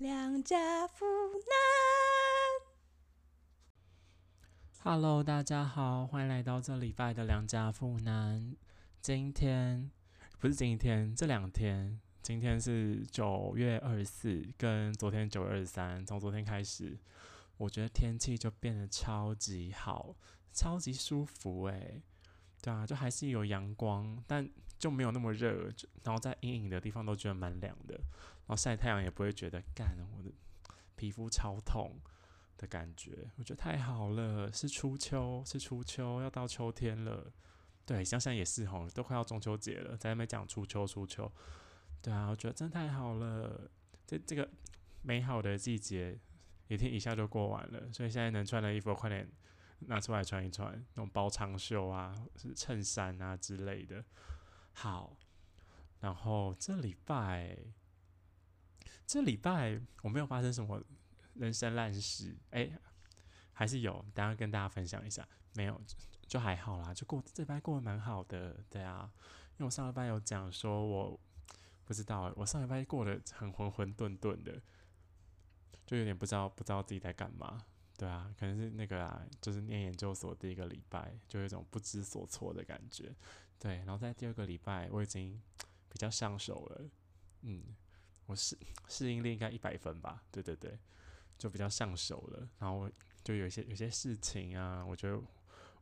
良家妇男。Hello，大家好，欢迎来到这礼拜的良家妇男。今天不是今天，这两天，今天是九月二十四，跟昨天九月二十三。从昨天开始，我觉得天气就变得超级好，超级舒服诶。对啊，就还是有阳光，但就没有那么热，然后在阴影的地方都觉得蛮凉的，然后晒太阳也不会觉得干，我的皮肤超痛。的感觉，我觉得太好了，是初秋，是初秋，要到秋天了。对，想想也是吼，都快要中秋节了，在那边讲初秋，初秋。对啊，我觉得真的太好了，这这个美好的季节，一天一下就过完了。所以现在能穿的衣服，快点拿出来穿一穿，那种包长袖啊，衬衫啊之类的。好，然后这礼拜，这礼拜我没有发生什么。人生烂事，哎、还是有，等下跟大家分享一下。没有，就还好啦，就过这礼拜过得蛮好的，对啊。因为我上礼拜有讲说我，不知道，我上礼拜过得很浑浑沌沌的，就有点不知道不知道自己在干嘛，对啊，可能是那个啊，就是念研究所第一个礼拜，就有一种不知所措的感觉，对。然后在第二个礼拜，我已经比较上手了，嗯，我适适应力应该一百分吧，对对对。就比较上手了，然后就有一些有些事情啊，我就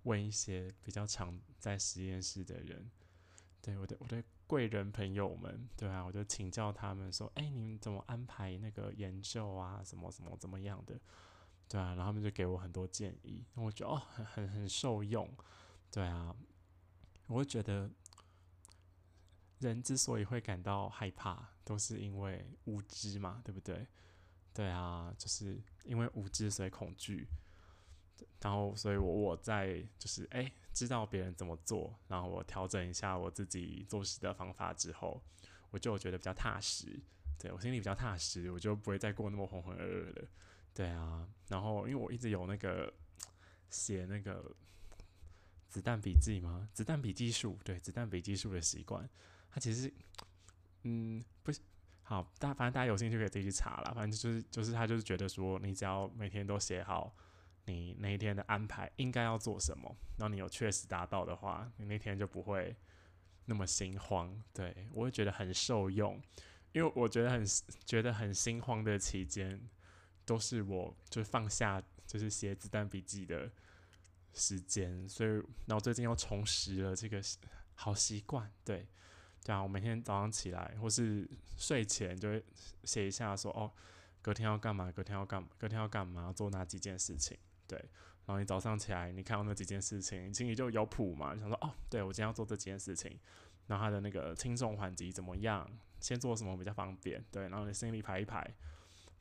问一些比较常在实验室的人，对我的我的贵人朋友们，对啊，我就请教他们说，哎、你们怎么安排那个研究啊，什么什么怎么样的，对啊，然后他们就给我很多建议，我觉得哦，很很很受用，对啊，我会觉得人之所以会感到害怕，都是因为无知嘛，对不对？对啊，就是因为无知所以恐惧，然后所以我我在就是哎知道别人怎么做，然后我调整一下我自己做事的方法之后，我就觉得比较踏实。对我心里比较踏实，我就不会再过那么浑浑噩噩了。对啊，然后因为我一直有那个写那个子弹笔记嘛，子弹笔记术，对子弹笔记术的习惯，它其实嗯不是。好，大反正大家有兴趣可以自己去查啦。反正就是就是他就是觉得说，你只要每天都写好你那一天的安排应该要做什么，然后你有确实达到的话，你那天就不会那么心慌。对我会觉得很受用，因为我觉得很觉得很心慌的期间，都是我就是放下就是写子弹笔记的时间，所以然後最近又重拾了这个好习惯，对。對啊，我每天早上起来或是睡前就会写一下說，說哦，隔天要干嘛？隔天要干嘛？隔天要干嘛？做哪几件事情？对，然后你早上起来，你看到那几件事情，心里就有谱嘛？你想说哦，对我今天要做这几件事情，然后它的那个轻重缓急怎么样？先做什么比较方便？对，然后你心里排一排，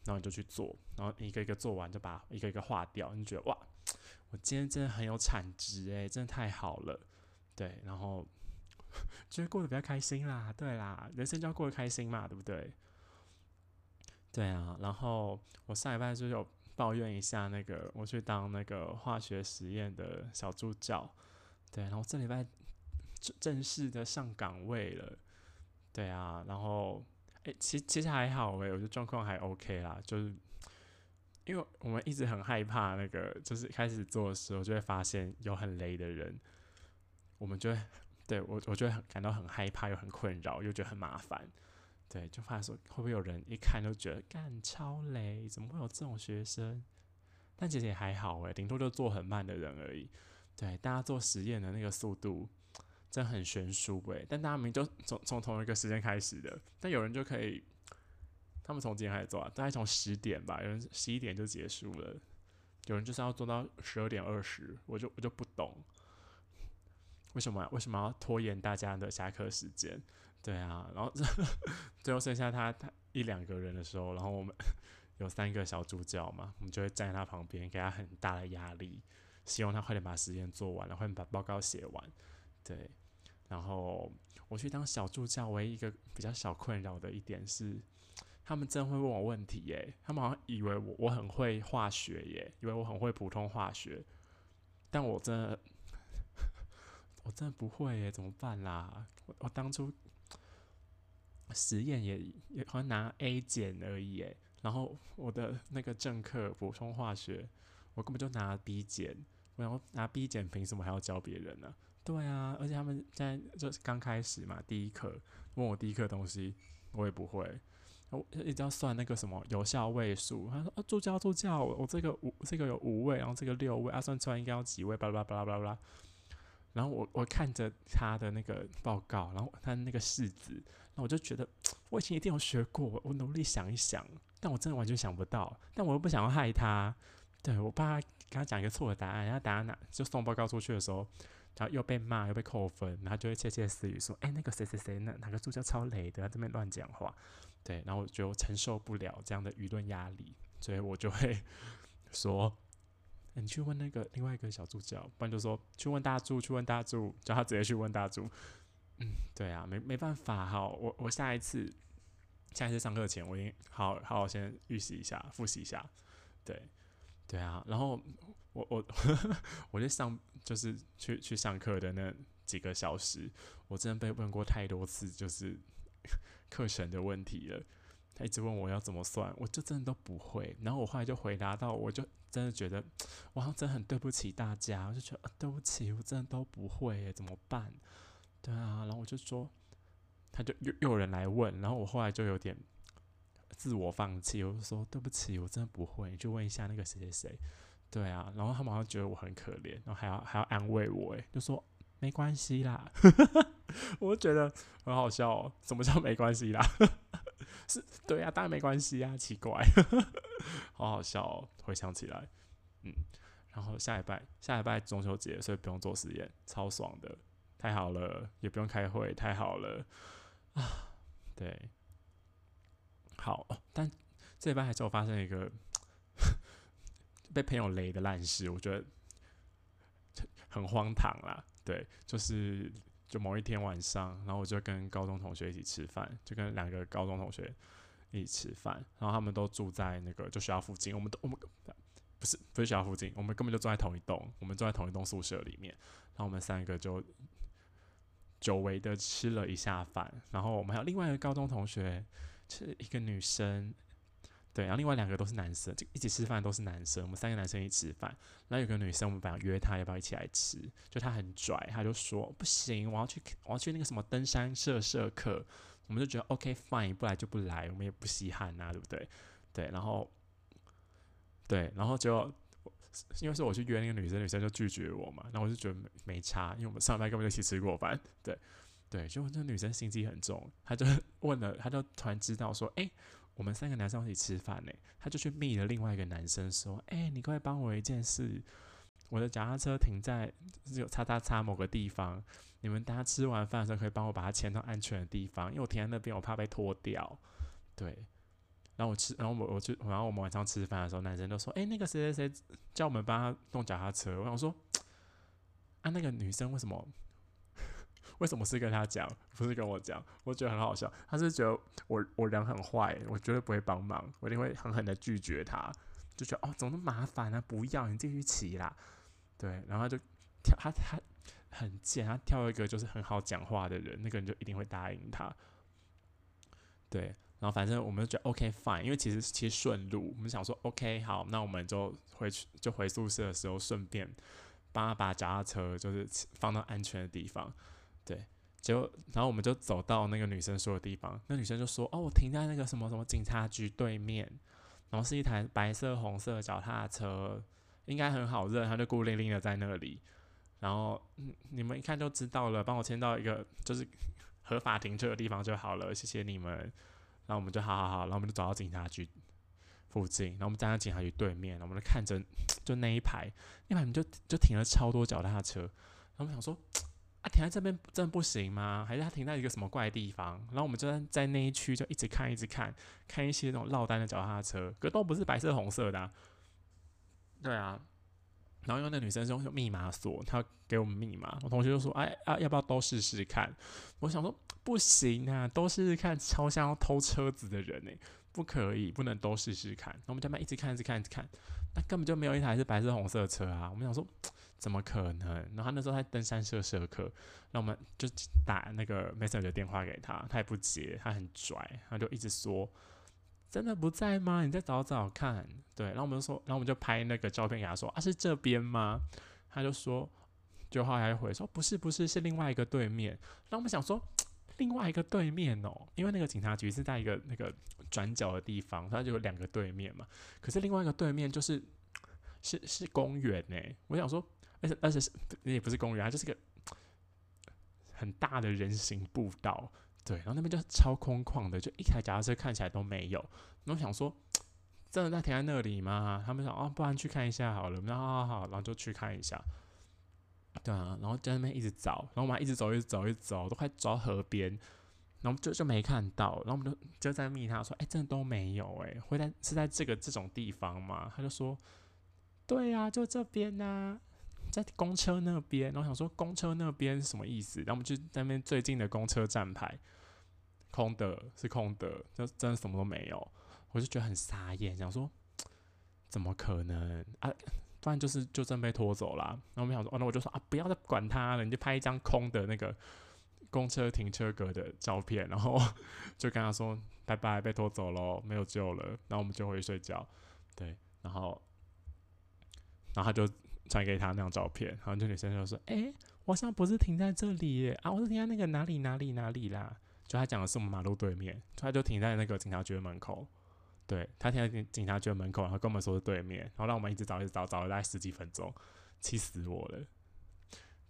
然后你就去做，然后一个一个做完就把一个一个划掉，你觉得哇，我今天真的很有产值誒，真的太好了，对，然后。就會過得比较开心啦，对啦，人生就要过得开心嘛，对不对？对啊，然后我上礼拜就有抱怨一下那个我去当那个化学实验的小助教，对，然后这礼拜正式的上岗位了，对啊，然后诶，其其实还好誒，我觉得状况还 OK 啦，就是因为我们一直很害怕那个，就是开始做的时候就会发现有很雷的人，我们就会。对我，我就會很感到很害怕，又很困扰，又觉得很麻烦。对，就怕说会不会有人一看就觉得干超雷，怎么会有这种学生？但其实也还好誒，頂多就做很慢的人而已。对，大家做实验的那个速度真很悬殊誒。但大家明明就从从同一个时间开始的，但有人就可以，他们从几点开始做啊？大概从十点吧，有人十一点就结束了，有人就是要做到十二点二十，我就我就不懂。为什么为什么要拖延大家的下课时间？对啊，然後 最后剩下他他一两个人的时候，然后我们 有三个小助教嘛，我们就会站在他旁边，给他很大的压力，希望他快点把实验做完，然后快点把报告写完。对，然后我去当小助教，唯一一个比较小困扰的一点是，他们真会问我问题耶，他们好像以为我我很会化学耶，以为我很会普通化学，但我真的。我真的不会耶，怎么办啦？我我当初实验也也好像拿 A 减而已耶，然后我的那个正课补充化学，我根本就拿 B 减，然后拿 B 减，凭什么还要教别人呢？对啊，而且他们现在就是刚开始嘛，第一课问我第一课东西，我也不会，我一直要算那个什么有效位数。他说啊，助教助教，我这个五这个有五位，然后这个六位，啊算出来应该要几位，巴拉巴拉巴拉巴拉。然后我我看着他的那个报告，然后他那个式子，那我就觉得我以前一定有学过，我努力想一想，但我真的完全想不到，但我又不想要害他，对我怕他跟他讲一个错的答案，然后答案哪就送报告出去的时候。然后又被骂，又被扣分，然后就会窃窃私语说：“哎，那个谁谁谁，那哪个助教超雷的，这边乱讲话。”对，然后我就承受不了这样的舆论压力，所以我就会 说：“你去问那个另外一个小助教，不然就说去问大助，去问大助，叫他直接去问大助。”嗯，对啊，没没办法，哈，我我下一次下一次上课前，我应好好好先预习一下，复习一下。对，对啊，然后我我 我就上。就是去去上课的那几个小时，我真的被问过太多次，就是 课程的问题了。他一直问我要怎么算，我就真的都不会。然后我后来就回答到，我就真的觉得，我好像真的很对不起大家，我就觉得对不起，我真的都不会，怎么办？对啊，然后我就说，他就又又有人来问，然后我后来就有点自我放弃，我就说对不起，我真的不会，就问一下那个谁谁谁。对啊，然后他们好像觉得我很可怜，然后还要还要安慰我，诶，就说没关系啦，我就觉得很好笑哦。什么叫没关系啦？是 对啊，当然没关系啊，奇怪，好好笑哦。回想起来，嗯，然后下礼拜下礼拜中秋节，所以不用做实验，超爽的，太好了，也不用开会，太好了啊。对，好，但这礼拜还是有发生一个。被朋友雷的烂事，我觉得很荒唐啦。对，就是就某一天晚上，然后我就跟高中同学一起吃饭，就跟两个高中同学一起吃饭，然后他们都住在那个就学校附近，我们都我们不是不是学校附近，我们根本就住在同一栋，我们住在同一栋宿舍里面，然后我们三个就久违的吃了一下饭，然后我们还有另外一个高中同学是一个女生。对，然后另外两个都是男生，就一起吃饭都是男生。我们三个男生一起吃饭，然后有个女生，我们本来约她要不要一起来吃，就她很拽，她就说不行，我要去我要去那个什么登山社社课。我们就觉得 OK fine，不来就不来，我们也不稀罕呐，对不对？对，然后对，然后就因为是我去约那个女生，女生就拒绝我嘛，然后我就觉得没没差，因为我们上班根本就一起吃过饭。对对，就那女生心机很重，她就 问了，她就突然知道说，哎。我们三个男生一起吃饭呢，他就去密了另外一个男生说：“哎，你快帮我一件事，我的脚踏车停在有叉叉叉某个地方，你们大家吃完饭的时候可以帮我把它牵到安全的地方，因为我停在那边，我怕被拖掉。”对，然后我吃，然后我我去，然后我们晚上吃饭的时候，男生都说：“哎，那个谁谁谁叫我们帮他弄脚踏车。”我想说：“啊，那个女生为什么？”为什么是跟他讲，不是跟我讲？我觉得很好笑。他是觉得我我人很坏，我绝对不会帮忙，我一定会狠狠的拒绝他。就觉得哦，怎么那么麻烦呢？不要，你继续骑啦。对，然后他就跳，他他很贱，他挑一个就是很好讲话的人，那个人就一定会答应他。对，然后反正我们就觉得 OK fine，因为其实其实顺路，我们想说 OK 好，那我们就回去就回宿舍的时候顺便帮他把脚踏车就是放到安全的地方。对，结果然后我们就走到那个女生说的地方，那女生就说：“哦，我停在那个什么什么警察局对面，然后是一台白色红色脚踏车，应该很好认。”她就孤零零的在那里，然后你们一看就知道了，帮我牵到一个就是合法停车的地方就好了，谢谢你们。然后我们就好好好，然后我们就走到警察局附近，然后我们站在警察局对面，我们就看着 就那一排，那排就就停了超多脚踏车，然后我们想说。停在这边真的不行吗？还是他停在一个什么怪地方？然后我们就在在那一区就一直看，一直看，看一些那种落单的脚踏车，可都不是白色红色的。对啊，然后因为那女生是用密码锁，她给我们密码，我同学就说：“哎啊，要不要都试试看？”我想说不行啊，都试试看，超像要偷车子的人呢，不可以，不能都试试看。那我们这边一直看，一直看，一直看，那根本就没有一台是白色红色的车啊。我们想说。怎么可能？然后他那时候在登山社社课，那我们就打那个 messenger 电话给他，他也不接，他很拽，他就一直说，真的不在吗？你再找找看。对，然后我们就说，然后我们就拍那个照片给他说啊，是这边吗？他就说，就后来回说不是不是，是另外一个对面。然后我们想说，另外一个对面哦，因为那个警察局是在一个那个转角的地方，它就有两个对面嘛。可是另外一个对面就是是是公园呢。我想说，而且而且是也不是公园，它就是个很大的人行步道。对，然后那边就超空旷的，就一台脚踏车看起来都没有。然后想说。真的在停在那里吗？他们想哦，不然去看一下好了。然后好好，然后就去看一下。对啊，然后在那边一直找，然后我们一直走，一直走，一直走，都快走到河边，然后就就没看到。然后我们就就在密他说，哎，真的都没有哎，会在是在这个这种地方吗？他就说，对啊，就这边呐，在公车那边。然后想说公车那边是什么意思？然后我们就在那边最近的公车站牌，空的，是空的，就真的什么都没有。我就觉得很傻眼，想说怎么可能啊？不然就是就真被拖走了。然后我们想说，哦，那我就说啊，不要再管他了，你就拍一张空的那个公车停车格的照片，然后 就跟他说拜拜，被拖走喽，没有救了。然后我们就回去睡觉。对，然后然后他就传给他那张照片，然后这女生就说：“哎，我好像不是停在这里啊，我是停在那个哪里哪里哪里啦。”就他讲的是我们马路对面，他就停在那个警察局门口。对他停在警察局门口，然后跟我们说是对面，然后让我们一直找，一直找，找了大概十几分钟，气死我了。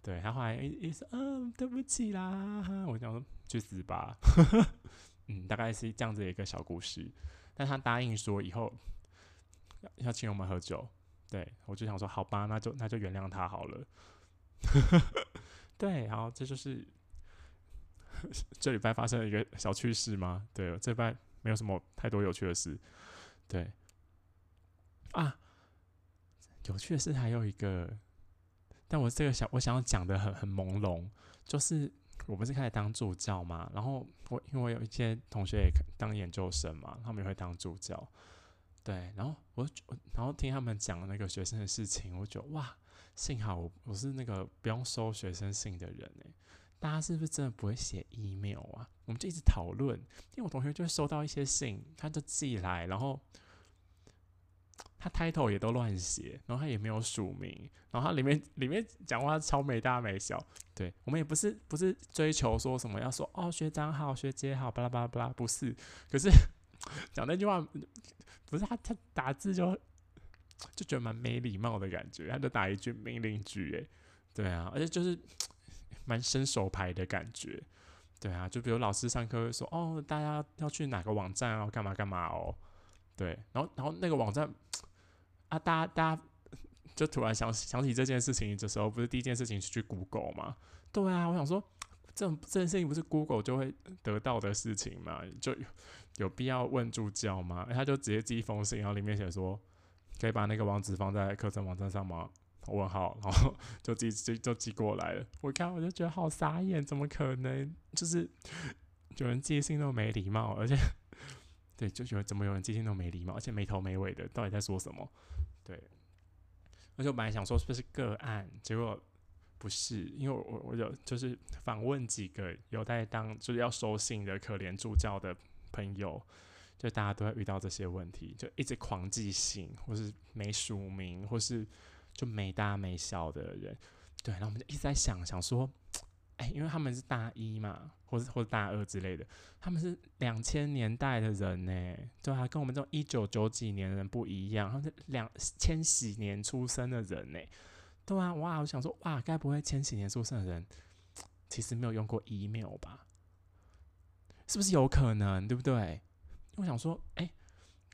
对他后来一说，嗯，对不起啦，我讲说去死吧。嗯，大概是这样子的一个小故事。但他答应说以后要请我们喝酒，对我就想说好吧，那就那就原谅他好了。对，好，这就是 这礼拜发生的一个小趣事吗？对，这礼拜。没有什么太多有趣的事，对啊，有趣的事还有一个，但我这个想我想要讲的很很朦胧，就是我不是开始当助教嘛，然后我因为我有一些同学也当研究生嘛，他们也会当助教，对，然后我然后听他们讲那个学生的事情，我觉得哇，幸好我我是那个不用收学生信的人哎。大家是不是真的不会写 email 啊？我们就一直讨论，因为我同学就会收到一些信，他就寄来，然后他 title 也都乱写，然后他也没有署名，然后他里面里面讲话超没大没小。对我们也不是不是追求说什么要说哦学长好学姐好巴拉巴拉巴拉，不是。可是 讲那句话不是他他打字就就觉得蛮没礼貌的感觉，他就打一句命令句，诶，对啊，而且就是。蛮伸手牌的感觉，对啊，就比如老师上课会说，哦，大家要去哪个网站啊，干嘛干嘛哦，对，然后然后那个网站啊，大家大家 就突然想想起这件事情的时候，不是第一件事情是去 Google 吗？对啊，我想说，这这件事情不是 Google 就会得到的事情吗？就有必要问助教吗？他就直接寄一封信，然后里面写说，可以把那个网址放在课程网站上吗？问号，然后 就寄就就寄过来了。我看我就觉得好傻眼，怎么可能？就是有人寄信那么没礼貌，而且 对，就觉得怎么有人寄信那么没礼貌，而且没头没尾的，到底在说什么？对，而且我本来想说是不是个案，结果不是，因为我我有就是访问几个有在当就是要收信的可怜助教的朋友，就大家都会遇到这些问题，就一直狂寄信，或是没署名，或是。就没大没小的人，对，然后我们就一直在想想说，哎，因为他们是大一嘛，或者或者大二之类的，他们是两千年代的人呢，对啊，跟我们这种一九九几年的人不一样，他们是两千禧年出生的人呢，对啊，哇，我想说，哇，该不会千禧年出生的人其实没有用过 email 吧？是不是有可能？对不对？我想说，哎，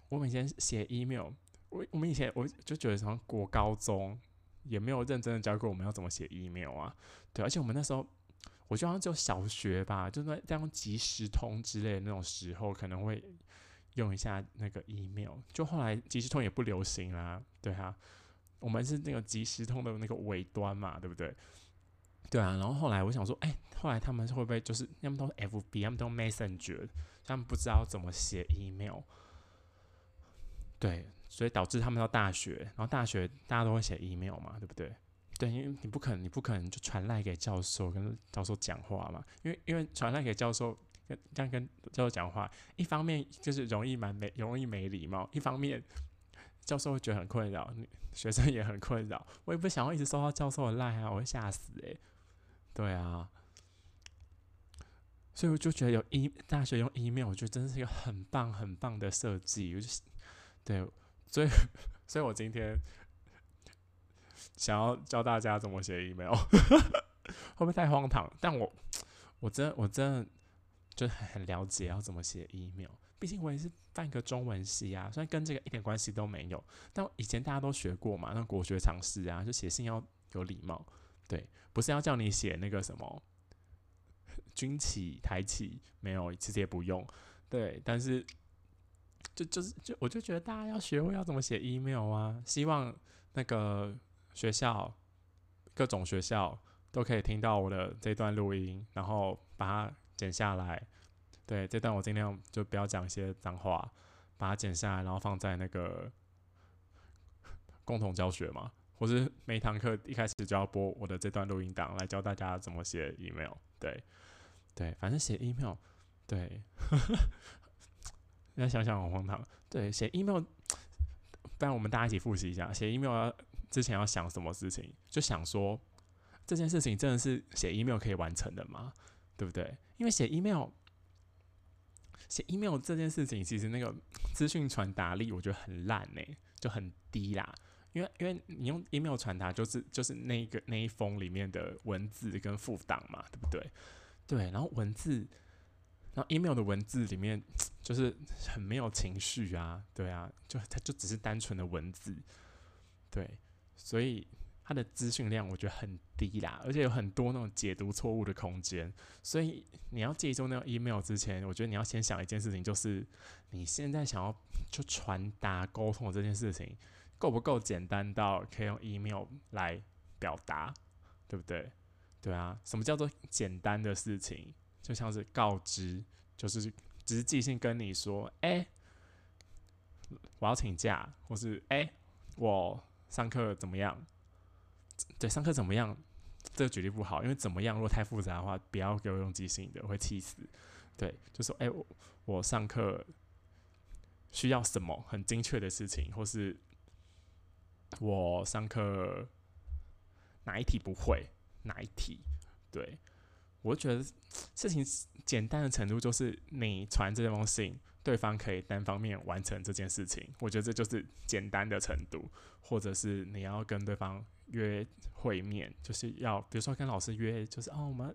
我们以前写 email。我我们以前我就觉得，好像国高中也没有认真的教过我们要怎么写 email 啊，对，而且我们那时候，我就好像就小学吧，就那在用即时通之类的那种时候，可能会用一下那个 email，就后来即时通也不流行啦，对啊，我们是那个即时通的那个尾端嘛，对不对？对啊，然后后来我想说，哎，后来他们会不会就是他们都 FB，他们都 Messenger，他们不知道怎么写 email，对。所以导致他们到大学，然后大学大家都会写 email 嘛，对不对？对，因为你不可能，你不可能就传赖给教授，跟教授讲话嘛。因为因为传赖给教授跟这样跟教授讲话，一方面就是容易蛮没容易没礼貌，一方面教授会觉得很困扰，学生也很困扰。我也不想要一直收到教授的赖啊，我会吓死诶、对啊，所以我就觉得有 e 大学用 email，我觉得真的是一个很棒很棒的设计。我就对，所以 所以我今天想要教大家怎么写 email，会不会太荒唐？但我我真的我真的就很了解要怎么写 email。毕竟我也是半个中文系啊，虽然跟这个一点关系都没有，但以前大家都学过嘛，那国学常识啊，就写信要有礼貌，对，不是要叫你写那个什么军旗、台旗，没有，其实也不用，对，但是就就是就我就觉得大家要学会要怎么写 email 啊，希望那个学校各种学校都可以听到我的这段录音，然后把它剪下来。对，这段我尽量就不要讲一些脏话，把它剪下来，然后放在那个共同教学嘛，或是每堂课一开始就要播我的这段录音档来教大家怎么写 email。对，对，反正写 email，对，要想想很荒唐。对，写 email，不然我们大家一起复习一下，写 email 之前要想什么事情，就想说这件事情真的是写 email 可以完成的吗？对不对？因为写 email。写 email 这件事情，其实那个资讯传达力我觉得很烂呢，就很低啦。因为因为你用 email 传达，就是就是那个那一封里面的文字跟副档嘛，对不对？对，然后文字，然后 email 的文字里面就是很没有情绪啊，对啊，就它就只是单纯的文字，对，所以。它的资讯量我觉得很低啦，而且有很多那种解读错误的空间，所以你要记住那个 email 之前，我觉得你要先想一件事情，就是你现在想要就传达沟通的这件事情，够不够简单到可以用 email 来表达，对不对？对啊，什么叫做简单的事情？就像是告知，就是只是寄信跟你说，哎，我要请假，或是哎，我上课怎么样？对，上课怎么样？这个举例不好，因为怎么样，如果太复杂的话，不要给我用即兴的，我会气死。对，就说，哎，我我上课需要什么很精确的事情，或是我上课哪一题不会，哪一题？对，我觉得事情简单的程度，就是你传这封信，对方可以单方面完成这件事情，我觉得这就是简单的程度，或者是你要跟对方。约会面就是要，比如说跟老师约，就是哦，我们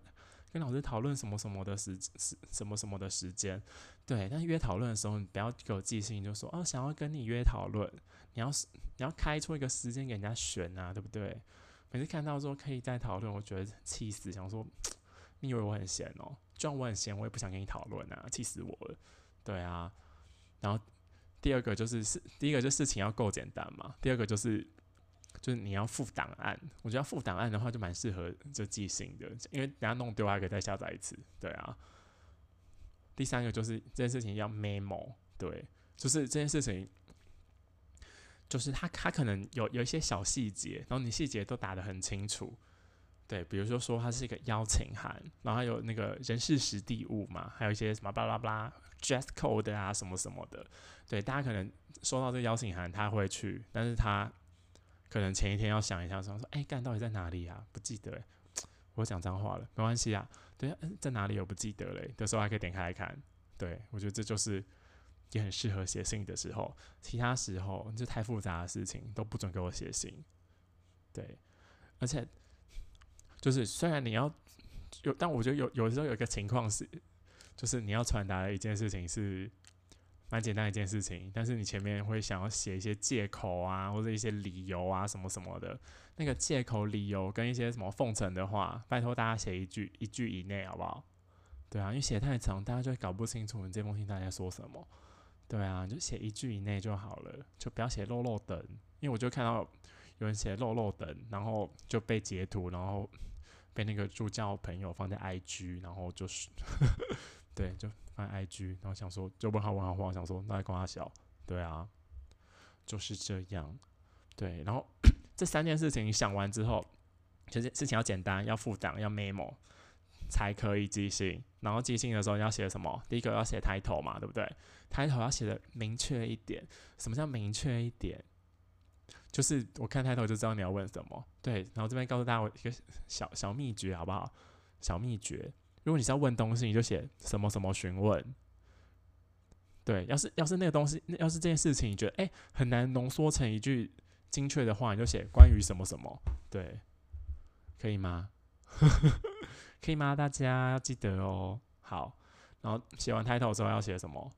跟老师讨论什么什么的时时什么什么的时间，对。但是约讨论的时候，你不要给我寄信，就说哦，想要跟你约讨论，你要是你要开出一个时间给人家选啊，对不对？每次看到说可以再讨论，我觉得气死，想说 你以为我很闲哦？就算我很闲，我也不想跟你讨论啊，气死我了。对啊。然后第二个就是事，第一个就事情要够简单嘛，第二个就是。就是你要附档案，我觉得附档案的话就蛮适合就记性的，因为等下弄丢还可以再下载一次。对啊。第三个就是这件事情要 memo，对，就是这件事情，就是他他可能有有一些小细节，然后你细节都打得很清楚，对，比如说说它是一个邀请函，然后还有那个人事实地物嘛，还有一些什么巴拉巴拉 dress code 啊什么什么的，对，大家可能收到这个邀请函他会去，但是他。可能前一天要想一下，说说，哎，干到底在哪里啊？不记得，我讲脏话了，没关系啊。对，在哪里我不记得嘞。的时候还可以点开来看。对，我觉得这就是也很适合写信的时候。其他时候就太复杂的事情都不准给我写信。对，而且就是虽然你要有，但我觉得有有时候有一个情况是，就是你要传达的一件事情是。蛮简单一件事情，但是你前面会想要写一些借口啊，或者一些理由啊，什么什么的。那个借口、理由跟一些什么奉承的话，拜托大家写一句一句以内，好不好？对啊，因为写太长，大家就会搞不清楚你这封信大家说什么。对啊，就写一句以内就好了，就不要写漏漏等。因为我就看到有人写漏漏等，然后就被截图，然后被那个助教朋友放在 IG，然后就是。对，就翻 IG，然后想说，就问他问号问，想说那跟他小，对啊，就是这样，对，然后 这三件事情想完之后，其实事情要简单，要复杂，要 memo 才可以记性，然后寄信的时候要写什么？第一个要写抬头嘛，对不对？抬头要写的明确一点。什么叫明确一点？就是我看抬头就知道你要问什么。对，然后这边告诉大家我一个小小秘诀，好不好？小秘诀，如果你是要问东西，你就写什么什么询问。对，要是要是那个东西，要是这件事情，你觉得哎很难浓缩成一句精确的话，你就写关于什么什么。对，可以吗？可以吗？大家要记得哦。好，然后写完 title 之后要写什么？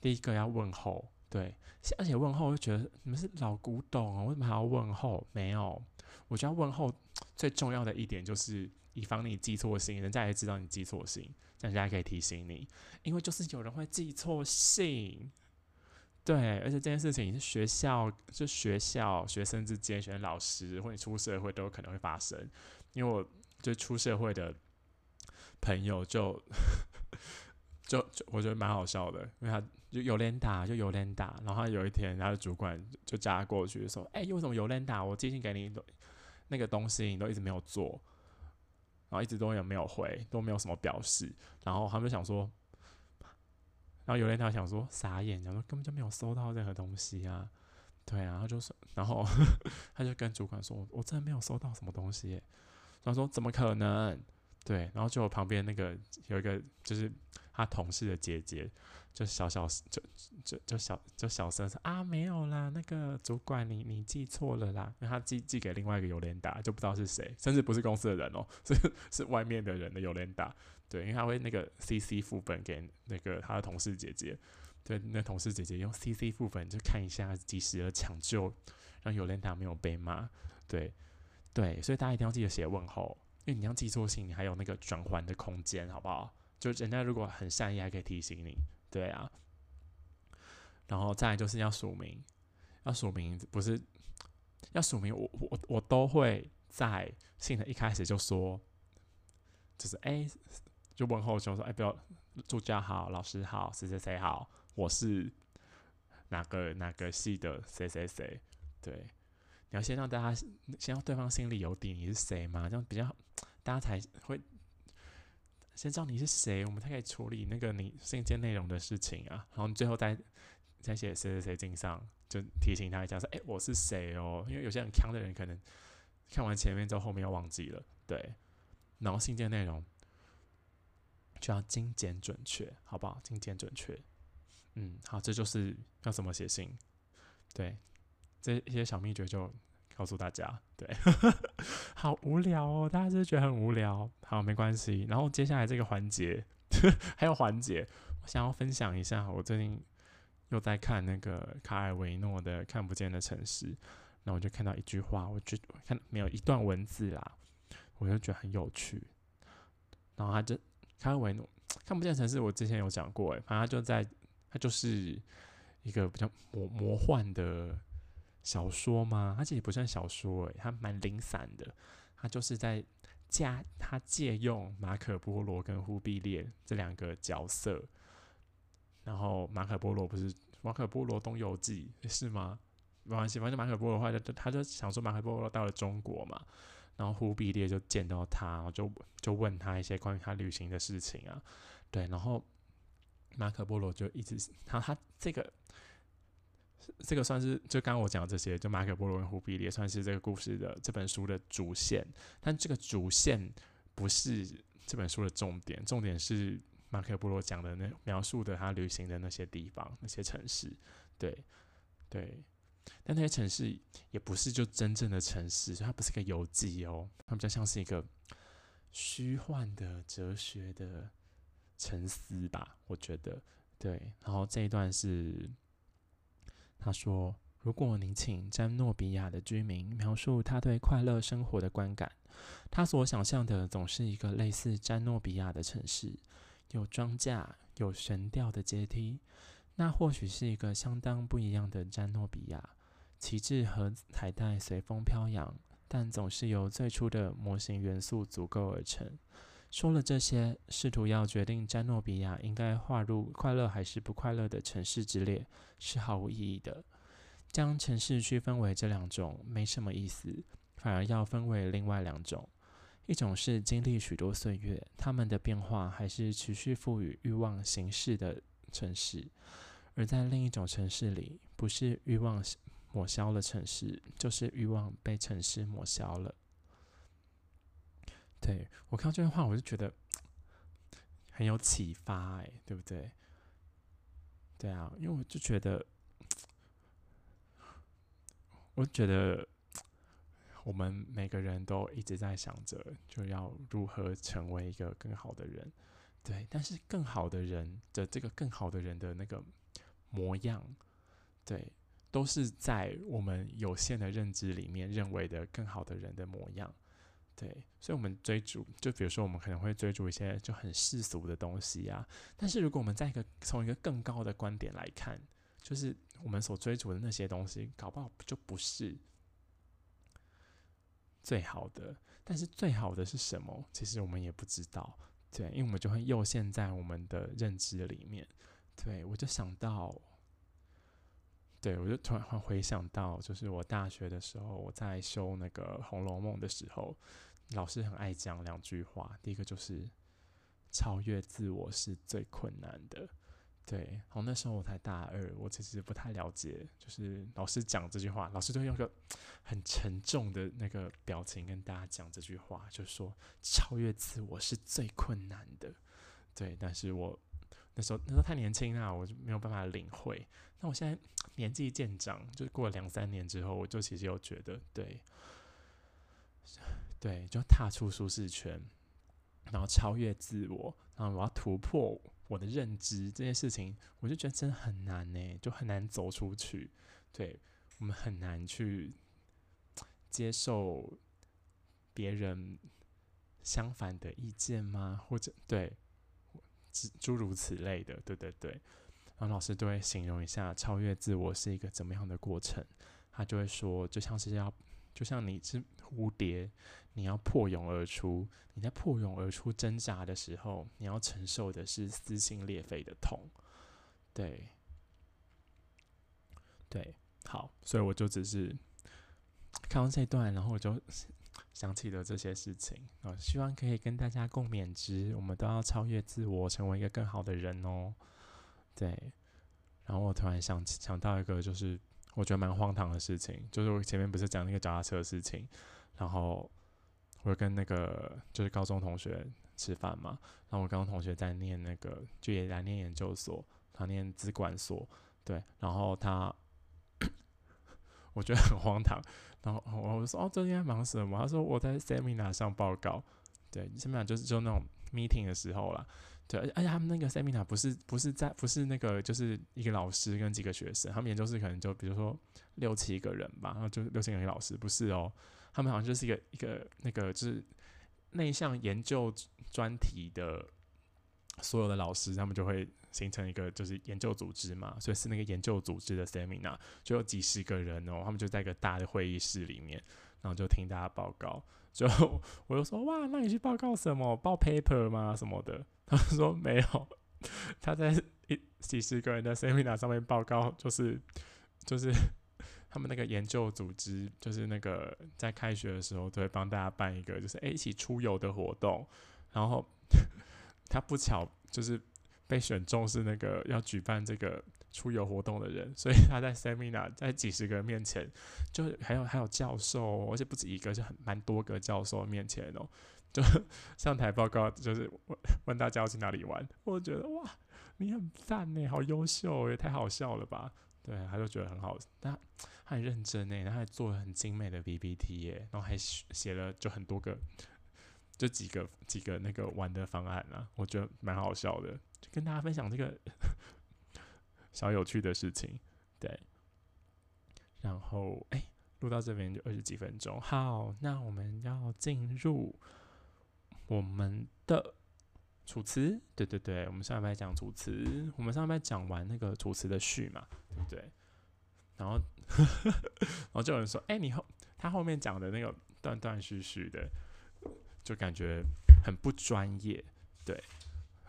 第一个要问候，对，而且问候我就觉得你们是老古董哦，为什么还要问候？没有，我觉得问候最重要的一点就是以防你记错信，人家也知道你记错信，人家可以提醒你，因为就是有人会记错信。对，而且这件事情是学校，就学校学生之间，学生老师或者出社会都有可能会发生，因为我。就出社会的朋友，就就就我觉得蛮好笑的，因为他就有脸打，就有脸打。然后有一天，他的主管就叫他过去说：“哎，为什么有脸打？我寄信给你，那个东西你都一直没有做，然后一直都有没有回，都没有什么表示。”然后他们想说，然后有脸打想说傻眼，想说根本就没有收到任何东西啊，对啊，他就说，然后 他就跟主管说：“我真的没有收到什么东西。”他说：“怎么可能？对，然后就我旁边那个有一个，就是他同事的姐姐，就小小就就就小就小声说啊，没有啦，那个主管你你记错了啦，因为他寄寄给另外一个邮联打，就不知道是谁，甚至不是公司的人哦，是是外面的人的邮联打。对，因为他会那个 CC 副本给那个他的同事姐姐，对，那同事姐姐用 CC 副本就看一下，及时的抢救，让邮联打没有被骂。对。”对，所以大家一定要记得写问候，因为你要记错信，你还有那个转换的空间，好不好？就人家如果很善意，还可以提醒你。对啊，然后再就是要署名，要署名不是要署名，我我我都会在信的一开始就说，就是哎，就问候就说哎，不要助教好，老师好，谁谁谁好，我是哪个哪个系的谁谁谁，对。你要先让大家先让对方心里有底，你是谁嘛？这样比较大家才会先知道你是谁，我们才可以处理那个你信件内容的事情啊。然后你最后再再写谁谁谁敬上，就提醒他一下说：“哎，我是谁哦？”因为有些很强的人可能看完前面之后后面又忘记了，对。然后信件内容就要精简准确，好不好？精简准确。嗯，好，这就是要怎么写信，对。这一些小秘诀就告诉大家，对，好无聊哦，大家是是觉得很无聊？好，没关系。然后接下来这个环节 还有环节，我想要分享一下，我最近又在看那个卡尔维诺的《看不见的城市》，那我就看到一句话，我就看没有一段文字啦，我就觉得很有趣。然后他就卡尔维诺《看不见的城市》，我之前有讲过，诶，反正他就在，他就是一个比较魔魔幻的。小说吗？它其实不算小说诶，它蛮零散的。它就是在借他借用马可波罗跟忽必烈这两个角色，然后马可波罗不是马可波罗东游记是吗？没关系，反正马可波罗的话，就他就想说马可波罗到了中国嘛，然后忽必烈就见到他，就就问他一些关于他旅行的事情啊，对，然后马可波罗就一直，然后他这个。这个算是就刚刚我讲的这些，就马可波罗跟忽必烈算是这个故事的这本书的主线，但这个主线不是这本书的重点，重点是马可波罗讲的那描述的他旅行的那些地方、那些城市，对对，但那些城市也不是就真正的城市，它不是个游记哦，它比较像是一个虚幻的哲学的沉思吧，我觉得对。然后这一段是。他说：“如果您请詹诺比亚的居民描述他对快乐生活的观感，他所想象的总是一个类似詹诺比亚的城市，有庄稼，有悬吊的阶梯。那或许是一个相当不一样的詹诺比亚，旗帜和彩带随风飘扬，但总是由最初的模型元素组构而成。说了这些，试图要决定詹诺比亚应该划入快乐还是不快乐的城市之列。”是毫无意义的。将城市区分为这两种没什么意思，反而要分为另外两种：一种是经历许多岁月，他们的变化还是持续赋予欲望形式的城市；而在另一种城市里，不是欲望抹消了城市，就是欲望被城市抹消了。对我看到这句话，我就觉得很有启发，哎，对不对？对啊，因为我就觉得，我觉得我们每个人都一直在想着，就要如何成为一个更好的人，对。但是更好的人的这个更好的人的那个模样，对，都是在我们有限的认知里面认为的更好的人的模样。对，所以，我们追逐，就比如说，我们可能会追逐一些就很世俗的东西啊。但是，如果我们在一个从一个更高的观点来看，就是我们所追逐的那些东西，搞不好就不是最好的。但是，最好的是什么？其实我们也不知道。对，因为我们就会又陷在我们的认知里面。对我就想到，对我就突然回想到，就是我大学的时候，我在修那个《红楼梦》的时候。老师很爱讲两句话，第一个就是超越自我是最困难的。对，然后那时候我才大二，我其实不太了解，就是老师讲这句话，老师都用个很沉重的那个表情跟大家讲这句话，就说超越自我是最困难的。对，但是我那时候那时候太年轻啊，我就没有办法领会。那我现在年纪渐长，就过了两三年之后，我就其实又觉得对。对，就踏出舒适圈，然后超越自我，然后我要突破我的认知这件事情，我就觉得真的很难呢，就很难走出去。对我们很难去接受别人相反的意见吗？或者对诸如此类的，对对对。然后老师都会形容一下超越自我是一个怎么样的过程，他就会说，就像是要，就像你是蝴蝶。你要破蛹而出，你在破蛹而出挣扎的时候，你要承受的是撕心裂肺的痛。对，对，好，所以我就只是看到这段，然后我就想起了这些事情啊，希望可以跟大家共勉之。我们都要超越自我，成为一个更好的人哦。对，然后我突然想想到一个，就是我觉得蛮荒唐的事情，就是我前面不是讲那个脚踏车的事情，然后。我跟那个就是高中同学吃饭嘛，然后我高中同学在念那个就也来念研究所，他念资管所，对，然后他我觉得很荒唐，然后我说哦，最近在忙什么？他说我在 seminar 上报告，对，seminar 就是就那种 meeting 的时候啦，对，而且他们那个 seminar 不是不是在不是那个就是一个老师跟几个学生，他们研究室可能就比如说六七个人吧，然后就六七个人老师，不是哦。他们好像就是一个一个那个就是内向研究专题的所有的老师，他们就会形成一个就是研究组织嘛，所以是那个研究组织的 seminar，就有几十个人哦，他们就在一个大的会议室里面，然后就听大家报告。就我就说哇，那你去报告什么？报 paper 吗？什么的？他说没有，他在一几十个人的 seminar 上面报告，就是就是。他们那个研究组织就是那个在开学的时候都会帮大家办一个就是诶一起出游的活动，然后他不巧就是被选中是那个要举办这个出游活动的人，所以他在 seminar 在几十个人面前，就还有还有教授，而且不止一个，是很蛮多个教授面前哦，就 上台报告，就是问问大家要去哪里玩，我觉得哇，你很赞呢，好优秀，也太好笑了吧。对，他就觉得很好，他他很认真呢，然后还做了很精美的 PPT 耶，然后还写了就很多个，就几个几个那个玩的方案啊，我觉得蛮好笑的，就跟大家分享这个 小有趣的事情。对，然后哎，录到这边就二十几分钟，好，那我们要进入我们的。楚辞，对对对，我们上一拜讲楚辞，我们上一拜讲完那个楚辞的序嘛，对不对？然后，然后就有人说，哎，你后他后面讲的那个断断续续的，就感觉很不专业，对，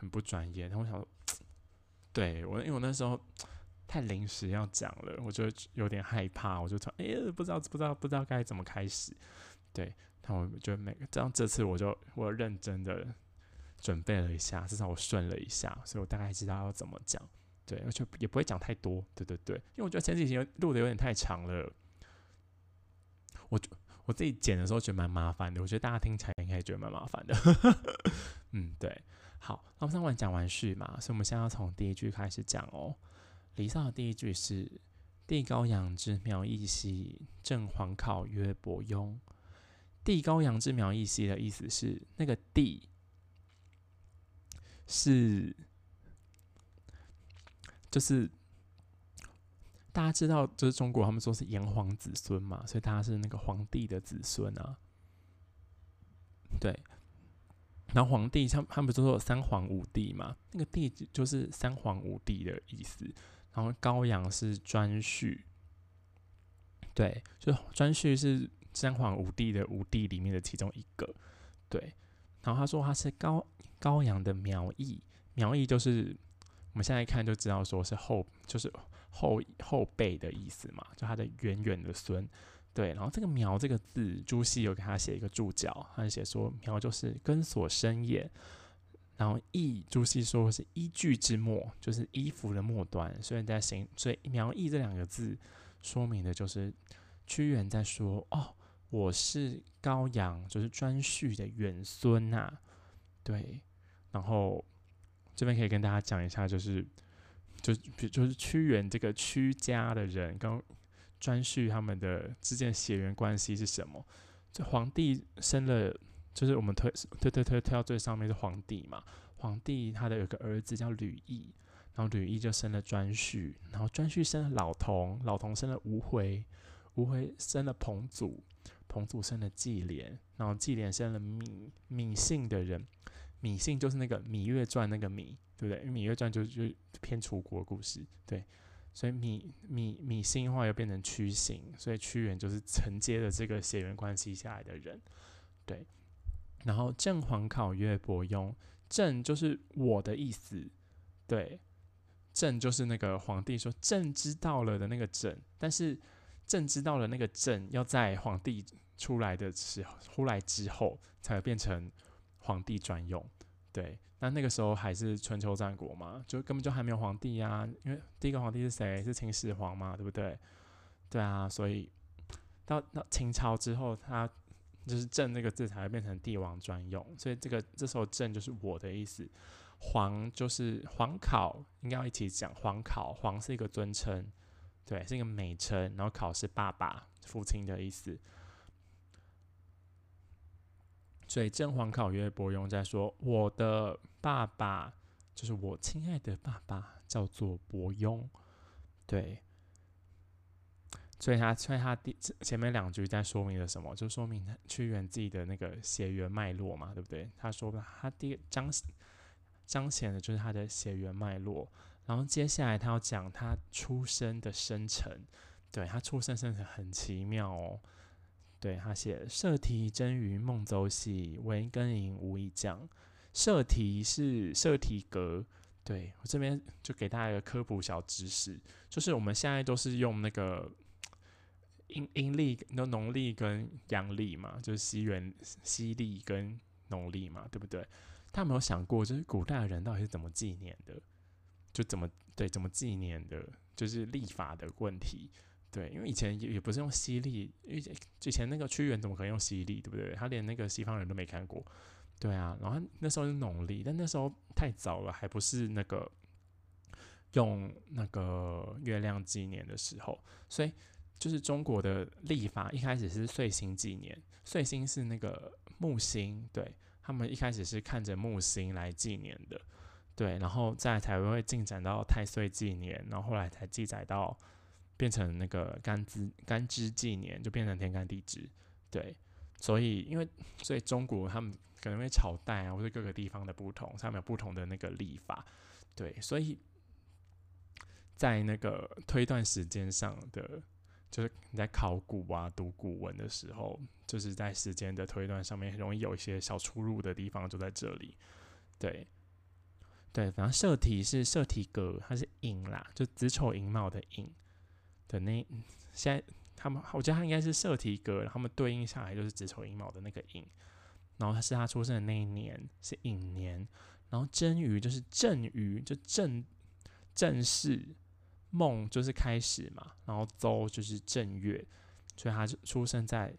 很不专业。然后我想，对我，因为我那时候太临时要讲了，我就有点害怕，我就说，哎，不知道不知道不知道该怎么开始，对。那我觉得每个这样这次我就我认真的准备了一下，至少我顺了一下，所以我大概知道要怎么讲。对，而且也不会讲太多。对对对，因为我觉得前几集录的有点太长了，我就我自己剪的时候觉得蛮麻烦的，我觉得大家听起来应该也觉得蛮麻烦的。嗯，对。好，那我们上完讲完序嘛，所以我们现在要从第一句开始讲哦。离骚的第一句是“地高阳之苗裔兮，正黄考曰伯庸”。地高阳之苗裔兮的意思是那个地是，就是大家知道，就是中国他们说是炎黄子孙嘛，所以大家是那个皇帝的子孙啊。对。然后皇帝，他他们不是说三皇五帝嘛？那个帝就是三皇五帝的意思。然后高阳是颛顼，对，就颛顼是三皇五帝的五帝里面的其中一个。对，然后他说他是高高阳的苗裔，苗裔就是我们现在看就知道说是后，就是后后辈的意思嘛，就他的远远的孙。对，然后这个“苗”这个字，朱熹有给他写一个注脚，他就写说“苗”就是根所生也。然后“义”，朱熹说是依据之末，就是衣服的末端。所以在形，所以“苗裔”这两个字，说明的就是屈原在说：“哦，我是高阳，就是颛顼的远孙呐。”对，然后这边可以跟大家讲一下，就是就就是屈原这个屈家的人跟。颛顼他们的之间血缘关系是什么？这皇帝生了，就是我们推推推推推到最上面是皇帝嘛？皇帝他的有个儿子叫吕毅，然后吕毅就生了颛顼，然后颛顼生了老童，老童生了吴回，吴回生了彭祖，彭祖生了纪廉，然后纪廉生了芈芈姓的人，芈姓就是那个《芈月传》那个芈，对不对？因为《芈月传》就就偏楚国故事，对。所以米米米姓的话又变成屈姓，所以屈原就是承接了这个血缘关系下来的人，对。然后正黄考曰伯庸，正就是我的意思，对。正就是那个皇帝说朕知道了的那个朕，但是朕知道了那个朕要在皇帝出来的时候出来之后才会变成皇帝专用，对。那那个时候还是春秋战国嘛，就根本就还没有皇帝呀。因为第一个皇帝是谁？是秦始皇嘛，对不对？对啊，所以到到秦朝之后，他就是“朕”那个字才会变成帝王专用。所以这个这时候“朕”就是我的意思，“皇”就是皇考，应该要一起讲。皇考，皇是一个尊称，对，是一个美称。然后考是爸爸、父亲的意思。所以正黄考曰伯庸在说：“我的爸爸就是我亲爱的爸爸，叫做伯庸。”对，所以他所以他第前面两句在说明了什么？就说明屈原自己的那个血缘脉络嘛，对不对？他说他第彰彰显的就是他的血缘脉络。然后接下来他要讲他出生的生辰，对他出生生辰很奇妙哦。对他写“社题真于孟邹兮，惟庚寅无以将。社题是社题格。对我这边就给大家一个科普小知识，就是我们现在都是用那个阴阴历、那农历跟阳历嘛，就是西元西历跟农历嘛，对不对？他没有想过，就是古代的人到底是怎么纪年的？就怎么对怎么纪年的？就是历法的问题。对，因为以前也也不是用西历，因为以前那个屈原怎么可能用西历，对不对？他连那个西方人都没看过，对啊。然后那时候是农历，但那时候太早了，还不是那个用那个月亮纪年的时候，所以就是中国的历法一开始是岁星纪年，岁星是那个木星，对他们一开始是看着木星来纪年的，对，然后再才会进展到太岁纪年，然后后来才记载到。变成那个干支干支纪年，就变成天干地支，对，所以因为所以中国他们可能会朝代啊，或者各个地方的不同，他们有不同的那个历法，对，所以在那个推断时间上的，就是你在考古啊、读古文的时候，就是在时间的推断上面，容易有一些小出入的地方，就在这里，对，对，反正社题是社题格，它是寅啦，就子丑寅卯的寅。的那现在他们我觉得他应该是社提格，他们对应下来就是子丑寅卯的那个寅，然后他是他出生的那一年是寅年，然后真鱼就是正鱼，就正正式梦就是开始嘛，然后周就是正月，所以他就出生在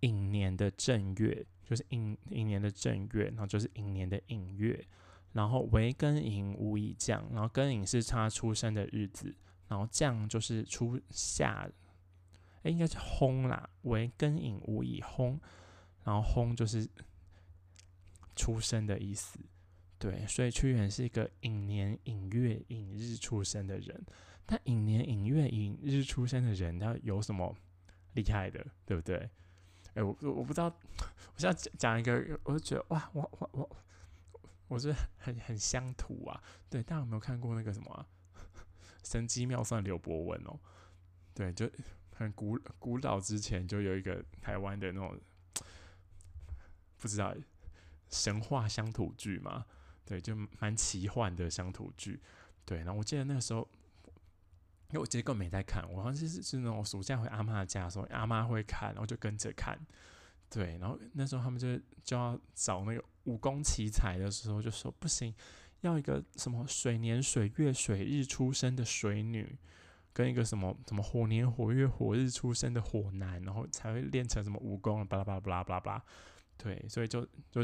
寅年的正月，就是寅寅年的正月，然后就是寅年的寅月，然后为庚寅无以降，然后庚寅是他出生的日子，然后降就是初夏，哎，应该是轰啦，为庚寅无以轰，然后轰就是出生的意思，对，所以屈原是一个寅年寅月寅日出生的人，但寅年寅月寅日出生的人，他有什么厉害的，对不对？哎，我我不知道，我现在讲讲一个，我就觉得哇，我我我，我觉得很很乡土啊。对，大家有没有看过那个什么《神机妙算》刘伯温哦？对，就很古古老之前就有一个台湾的那种，不知道神话乡土剧嘛？对，就蛮奇幻的乡土剧。对，然后我记得那个时候。因为我结构没在看，我好像是是那种暑假回阿妈家的时候，阿妈会看，然后就跟着看。对，然后那时候他们就就要找那个武功奇才的时候，就说不行，要一个什么水年水月水日出生的水女，跟一个什么什么火年火月火日出生的火男，然后才会练成什么武功，巴拉巴拉巴拉巴拉巴拉。对，所以就就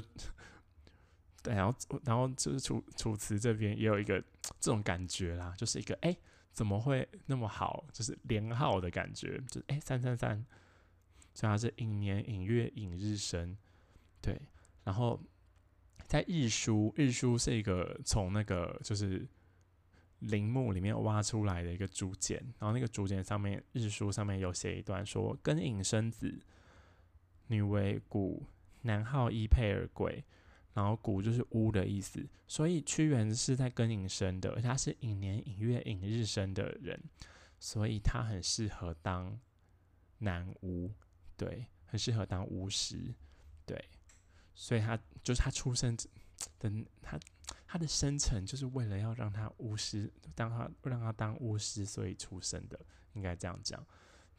对，然后然后就是楚楚辞这边也有一个这种感觉啦，就是一个哎。怎么会那么好？就是连号的感觉，就是哎三三三，所以它是寅年寅月寅日生，对。然后在日书，日书是一个从那个就是陵墓里面挖出来的一个竹简，然后那个竹简上面日书上面有写一段说：庚寅生子，女为古，男号一佩而贵。然后古就是乌的意思，所以屈原是在庚寅生的，他是寅年寅月寅日生的人，所以他很适合当男巫，对，很适合当巫师，对，所以他就是他出生的他他的生辰就是为了要让他巫师当他让他当巫师，所以出生的，应该这样讲，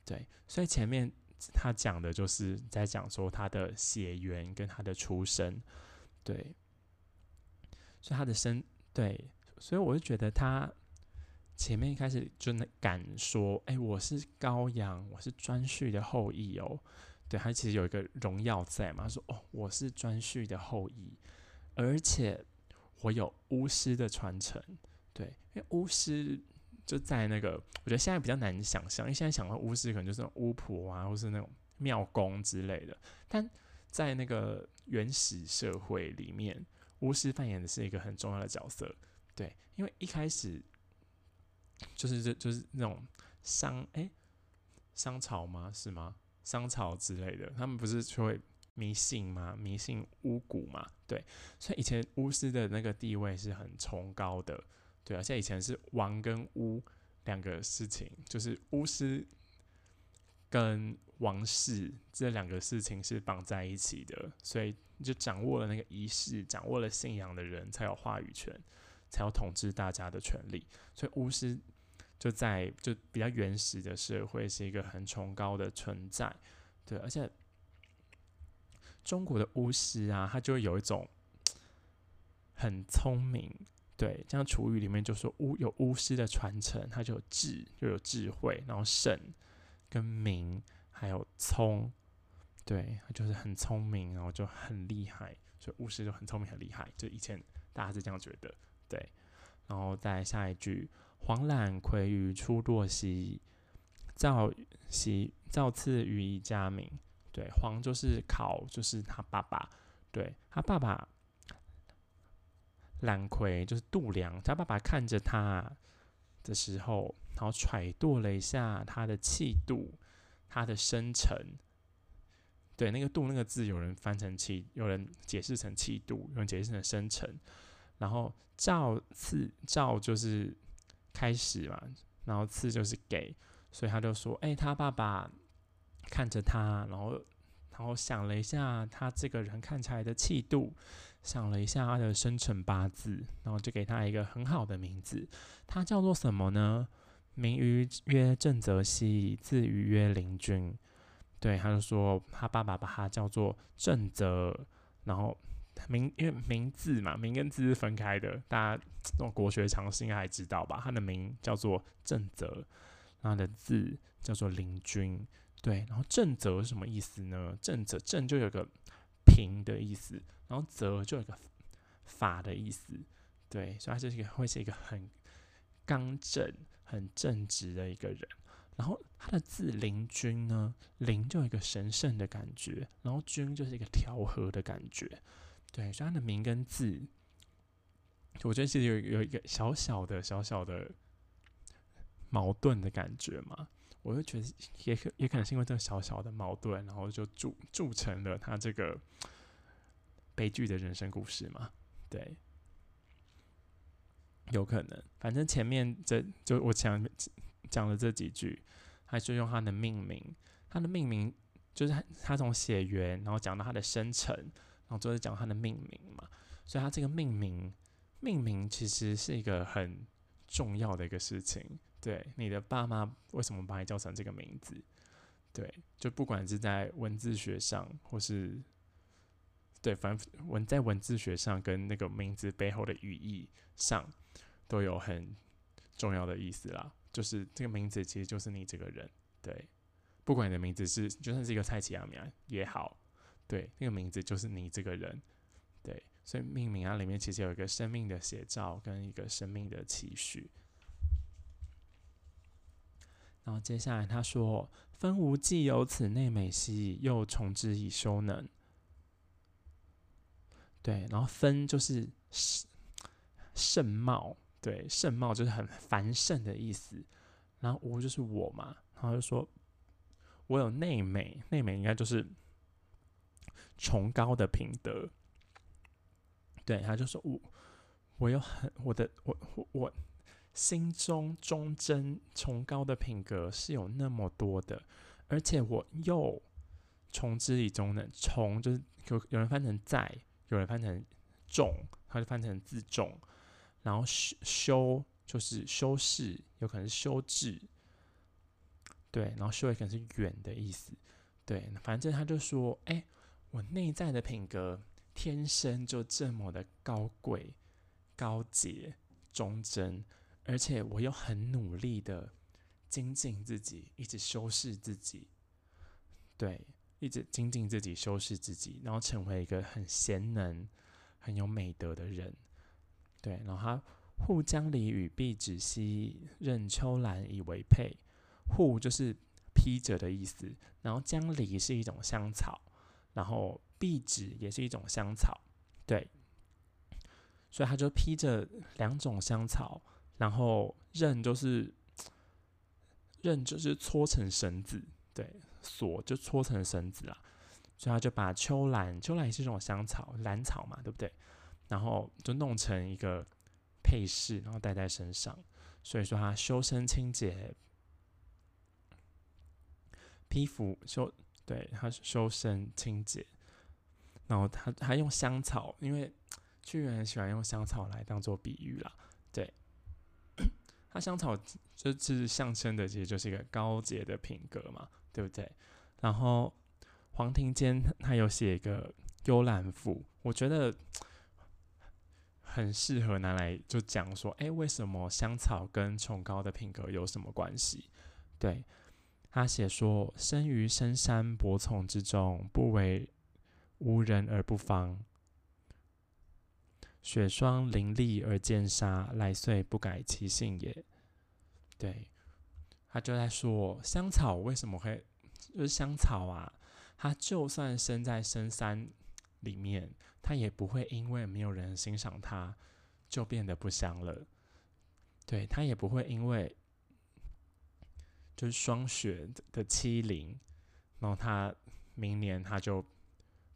对，所以前面他讲的就是在讲说他的血缘跟他的出生。对，所以他的生对，所以我就觉得他前面一开始就能敢说，哎，我是羔羊，我是颛顼的后裔哦。对他其实有一个荣耀在嘛，他说哦，我是颛顼的后裔，而且我有巫师的传承。对，因为巫师就在那个，我觉得现在比较难想象，因为现在想到巫师可能就是那种巫婆啊，或是那种庙公之类的，但。在那个原始社会里面，巫师扮演的是一个很重要的角色。对，因为一开始就是这就是那种商哎商朝吗？是吗？商朝之类的，他们不是会迷信吗？迷信巫蛊嘛？对，所以以前巫师的那个地位是很崇高的。对，而且以前是王跟巫两个事情，就是巫师跟王室这两个事情是绑在一起的，所以就掌握了那个仪式，掌握了信仰的人才有话语权，才有统治大家的权利。所以巫师就在就比较原始的社会是一个很崇高的存在，对。而且中国的巫师啊，他就有一种很聪明，对，像楚语里面就说巫有巫师的传承，他就有智，就有智慧，然后圣跟明。还有聪，对，就是很聪明，然后就很厉害，所以巫师就很聪明很厉害，就以前大家是这样觉得，对。然后再下一句，黄览葵于出堕兮，造兮造次于以家名。对，黄就是考，就是他爸爸，对他爸爸览葵就是度量，他爸爸看着他的时候，然后揣度了一下他的气度。他的生辰，对那个“度”那个字，有人翻成气，有人解释成气度，有人解释成生辰。然后“造次”“造”就是开始嘛，然后“次”就是给，所以他就说：“哎，他爸爸看着他，然后然后想了一下他这个人看起来的气度，想了一下他的生辰八字，然后就给他一个很好的名字，他叫做什么呢？名于曰正则熙，字于曰灵均。对，他就说他爸爸把他叫做正则，然后名因为名字嘛，名跟字是分开的，大家这种国学常识应该还知道吧？他的名叫做正则，他的字叫做灵均。对，然后正则是什么意思呢？正则正就有个平的意思，然后则就有个法的意思。对，所以他就是一个会是一个很刚正、很正直的一个人。然后他的字灵均呢，灵就有一个神圣的感觉，然后均就是一个调和的感觉。对，所以他的名跟字，我觉得其实有有一个小小的、小小的矛盾的感觉嘛。我就觉得也可也可能是因为这个小小的矛盾，然后就铸铸成了他这个悲剧的人生故事嘛。对，有可能。反正前面这就我讲讲了这几句，还是用他的命名，他的命名就是他从血缘，然后讲到他的生辰，后最后讲他的命名嘛。所以他这个命名，命名其实是一个很重要的一个事情。对，你的爸妈为什么把你叫成这个名字？对，就不管是在文字学上，或是对，反正文在文字学上跟那个名字背后的语义上，都有很重要的意思啦。就是这个名字其实就是你这个人，对，不管你的名字是就算是一个蔡奇亚米亚也好，对，那个名字就是你这个人，对，所以命名啊里面其实有一个生命的写照跟一个生命的期许。然后接下来他说：“分无既有此内美兮，又从之以修能。”对，然后分就是盛貌，对，盛貌就是很繁盛的意思。然后无就是我嘛，然后就说：“我有内美，内美应该就是崇高的品德。”对，他就说：“我我有很我的我我我。”心中忠贞崇高的品格是有那么多的，而且我又从之以中呢，从就是有有人翻成在，有人翻成重，他就翻成自重，然后修修就是修饰，有可能是修治，对，然后修也可能是远的意思，对，反正他就说，哎，我内在的品格天生就这么的高贵、高洁、忠贞。而且我又很努力的精进自己，一直修饰自己，对，一直精进自己，修饰自己，然后成为一个很贤能、很有美德的人，对。然后他护江离与碧芷兮，任秋兰以为佩。护就是披着的意思，然后江离是一种香草，然后壁纸也是一种香草，对。所以他就披着两种香草。然后刃就是刃，就是搓成绳子，对，锁就搓成绳子啦。所以他就把秋兰，秋兰也是一种香草，兰草嘛，对不对？然后就弄成一个配饰，然后戴在身上。所以说他修身清洁，披服修，对他修身清洁。然后他他用香草，因为屈原很喜欢用香草来当做比喻啦。对它香草就是象征的，其实就是一个高洁的品格嘛，对不对？然后黄庭坚他有写一个《幽兰赋》，我觉得很适合拿来就讲说，哎，为什么香草跟崇高的品格有什么关系？对他写说：“生于深山薄丛之中，不为无人而不芳。雪霜林立而见沙，来岁不改其性也。对，他就在说香草为什么会就是香草啊？它就算生在深山里面，它也不会因为没有人欣赏它就变得不香了。对，它也不会因为就是霜雪的欺凌，然后它明年它就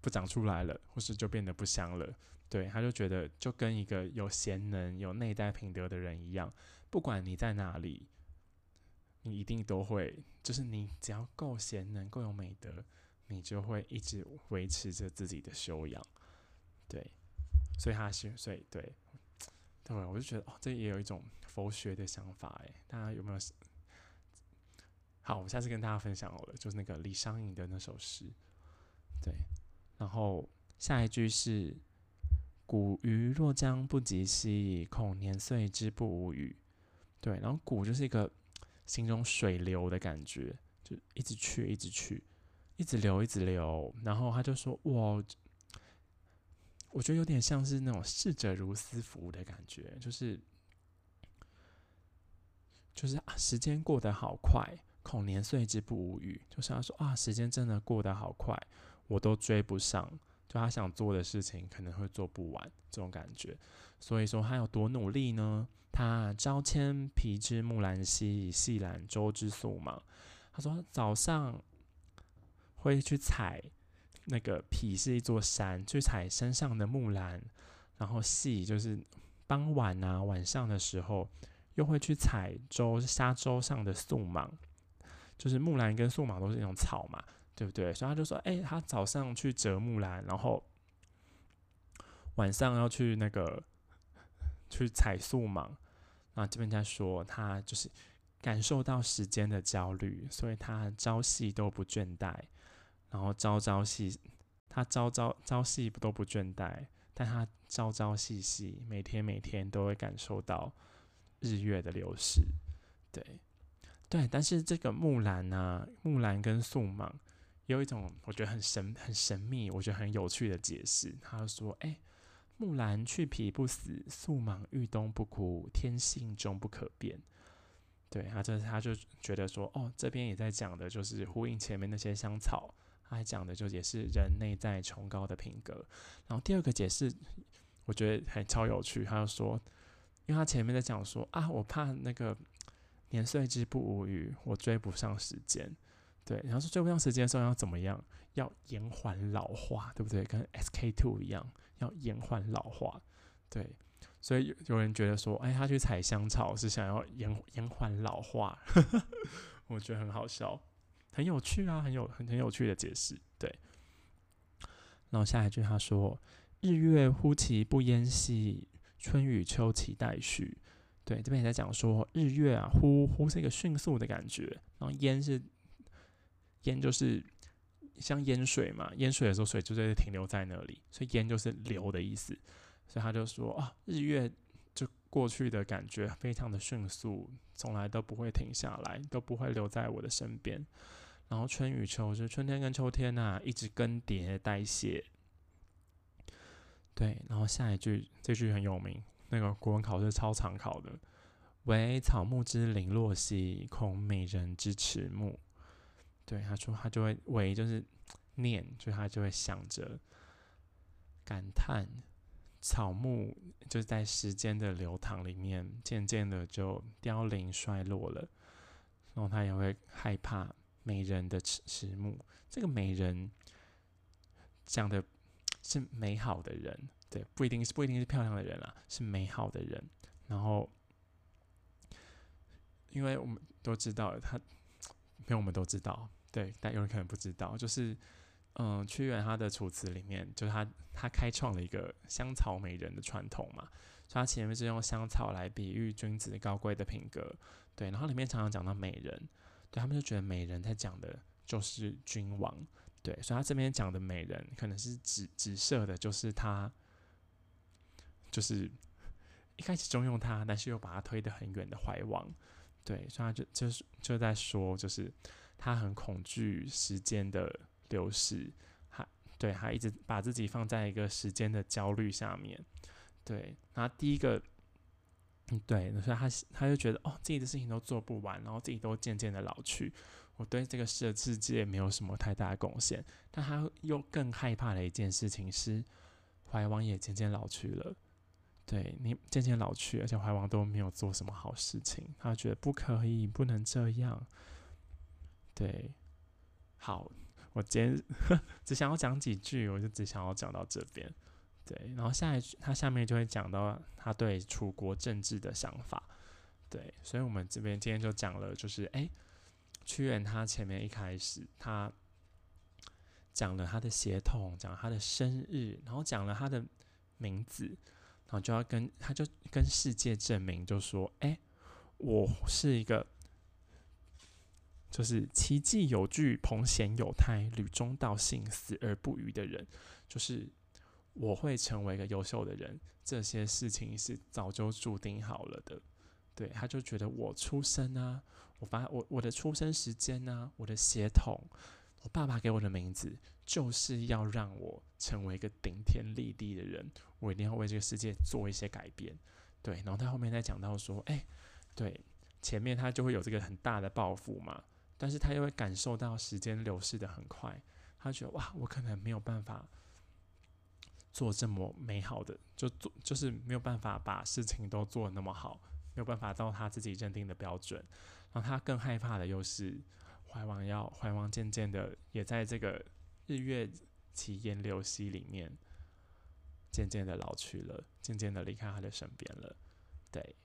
不长出来了，或是就变得不香了。对，他就觉得就跟一个有贤能、有内在品德的人一样，不管你在哪里，你一定都会，就是你只要够贤能、够有美德，你就会一直维持着自己的修养。对，所以他是，所以对，对，我就觉得哦，这也有一种佛学的想法，诶，大家有没有好，我下次跟大家分享好了，就是那个李商隐的那首诗。对，然后下一句是“古鱼若将不及兮，恐年岁之不吾语。”对，然后“古”就是一个形容水流的感觉，就一直去，一直去，一直流，一直流。然后他就说：“哇，我觉得有点像是那种逝者如斯夫的感觉，就是就是啊，时间过得好快。”恐年岁之不无语，就是他说啊，时间真的过得好快，我都追不上。就他想做的事情，可能会做不完，这种感觉。所以说他有多努力呢？他朝迁皮之木兰兮，细揽舟之粟芒。他说早上会去采那个皮是一座山，去采山上的木兰，然后细就是傍晚啊晚上的时候，又会去采舟沙洲上的粟芒。就是木兰跟素芒都是那种草嘛，对不对？所以他就说，哎，他早上去折木兰，然后晚上要去那个去采素芒。那这边在说，他就是感受到时间的焦虑，所以他朝夕都不倦怠，然后朝朝夕他朝朝朝夕都不倦怠，但他朝朝夕夕每天每天都会感受到日月的流逝，对。对，但是这个木兰呢，木兰跟素芒有一种我觉得很神、很神秘，我觉得很有趣的解释。他说：“哎，木兰去皮不死，素芒遇冬不枯，天性终不可变。”对，他这他就觉得说：“哦，这边也在讲的就是呼应前面那些香草，他还讲的就也是人内在崇高的品格。”然后第二个解释，我觉得还超有趣。他就说：“因为他前面在讲说啊，我怕那个。”年岁之不无语，我追不上时间。对，然后说追不上时间的时候要怎么样？要延缓老化，对不对？跟 SK two 一样，要延缓老化。对，所以有有人觉得说，哎，他去采香草是想要延延缓老化，我觉得很好笑，很有趣啊，很有很很有趣的解释。对，然后下一句他说：“日月忽其不淹兮，春与秋其待续。”对，这边也在讲说日月啊，呼呼是一个迅速的感觉，然后烟是烟就是像烟水嘛，烟水的时候水就在停留在那里，所以烟就是流的意思，所以他就说啊，日月就过去的感觉非常的迅速，从来都不会停下来，都不会留在我的身边。然后春与秋是春天跟秋天呐，一直更迭代谢。对，然后下一句这句很有名。那个国文考试超常考的，惟草木之零落兮，恐美人之迟暮。对，他说他就会惟就是念，就他就会想着感叹草木就是在时间的流淌里面，渐渐的就凋零衰落了。然后他也会害怕美人的迟迟暮。这个美人讲的是美好的人。对，不一定是不一定是漂亮的人啊，是美好的人。然后，因为我们都知道，他，因为我们都知道，对，但有人可能不知道，就是，嗯，屈原他的楚辞里面，就是他他开创了一个香草美人的传统嘛，所以他前面是用香草来比喻君子高贵的品格，对，然后里面常常讲到美人，对他们就觉得美人在讲的就是君王，对，所以他这边讲的美人可能是指指涉的就是他。就是一开始重用他，但是又把他推得很远的怀王，对，所以他就就是就在说，就是他很恐惧时间的流逝，他对他一直把自己放在一个时间的焦虑下面，对，然后第一个，对，所以他他就觉得哦，自己的事情都做不完，然后自己都渐渐的老去，我对这个世世界没有什么太大的贡献，但他又更害怕的一件事情是，怀王也渐渐老去了。对你渐渐老去，而且怀王都没有做什么好事情，他觉得不可以，不能这样。对，好，我今天 只想要讲几句，我就只想要讲到这边。对，然后下一句他下面就会讲到他对楚国政治的想法。对，所以我们这边今天就讲了，就是哎，屈原他前面一开始他讲了他的血统，讲他的生日，然后讲了他的名字。然后就要跟他就跟世界证明，就说：“哎，我是一个，就是奇迹有据，彭贤有胎，屡中道幸，死而不渝的人，就是我会成为一个优秀的人。这些事情是早就注定好了的。对，他就觉得我出生啊，我发我我的出生时间呢，我的血统，我爸爸给我的名字，就是要让我成为一个顶天立地的人。我一定要为这个世界做一些改变。对，然后他后面再讲到说，哎，对，前面他就会有这个很大的抱负嘛。但是他又会感受到时间流逝的很快，他觉得哇，我可能没有办法做这么美好的，就做就是没有办法把事情都做的那么好，没有办法到他自己认定的标准。然后他更害怕的又是怀王要怀王渐渐的也在这个日月奇烟流溪里面渐渐的老去了，渐渐的离开他的身边了。对，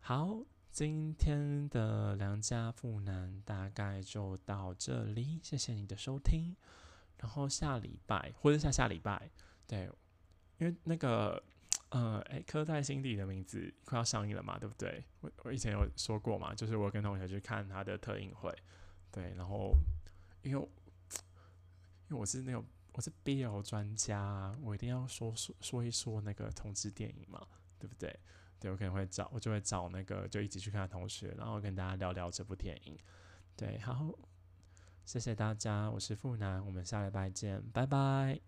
好。今天的良家妇男大概就到这里，谢谢你的收听。然后下礼拜或者下下礼拜，对，因为那个呃，哎，刻在心底的名字快要上映了嘛，对不对？我我以前有说过嘛，就是我跟同学去看他的特映会，对，然后因为因为我是那种我是 BL 专家，我一定要说说说一说那个同志电影嘛，对不对？对，我可能会找，我就会找那个就一起去看的同学，然后跟大家聊聊这部电影。对，好，谢谢大家，我是富南，我们下礼拜见，拜拜。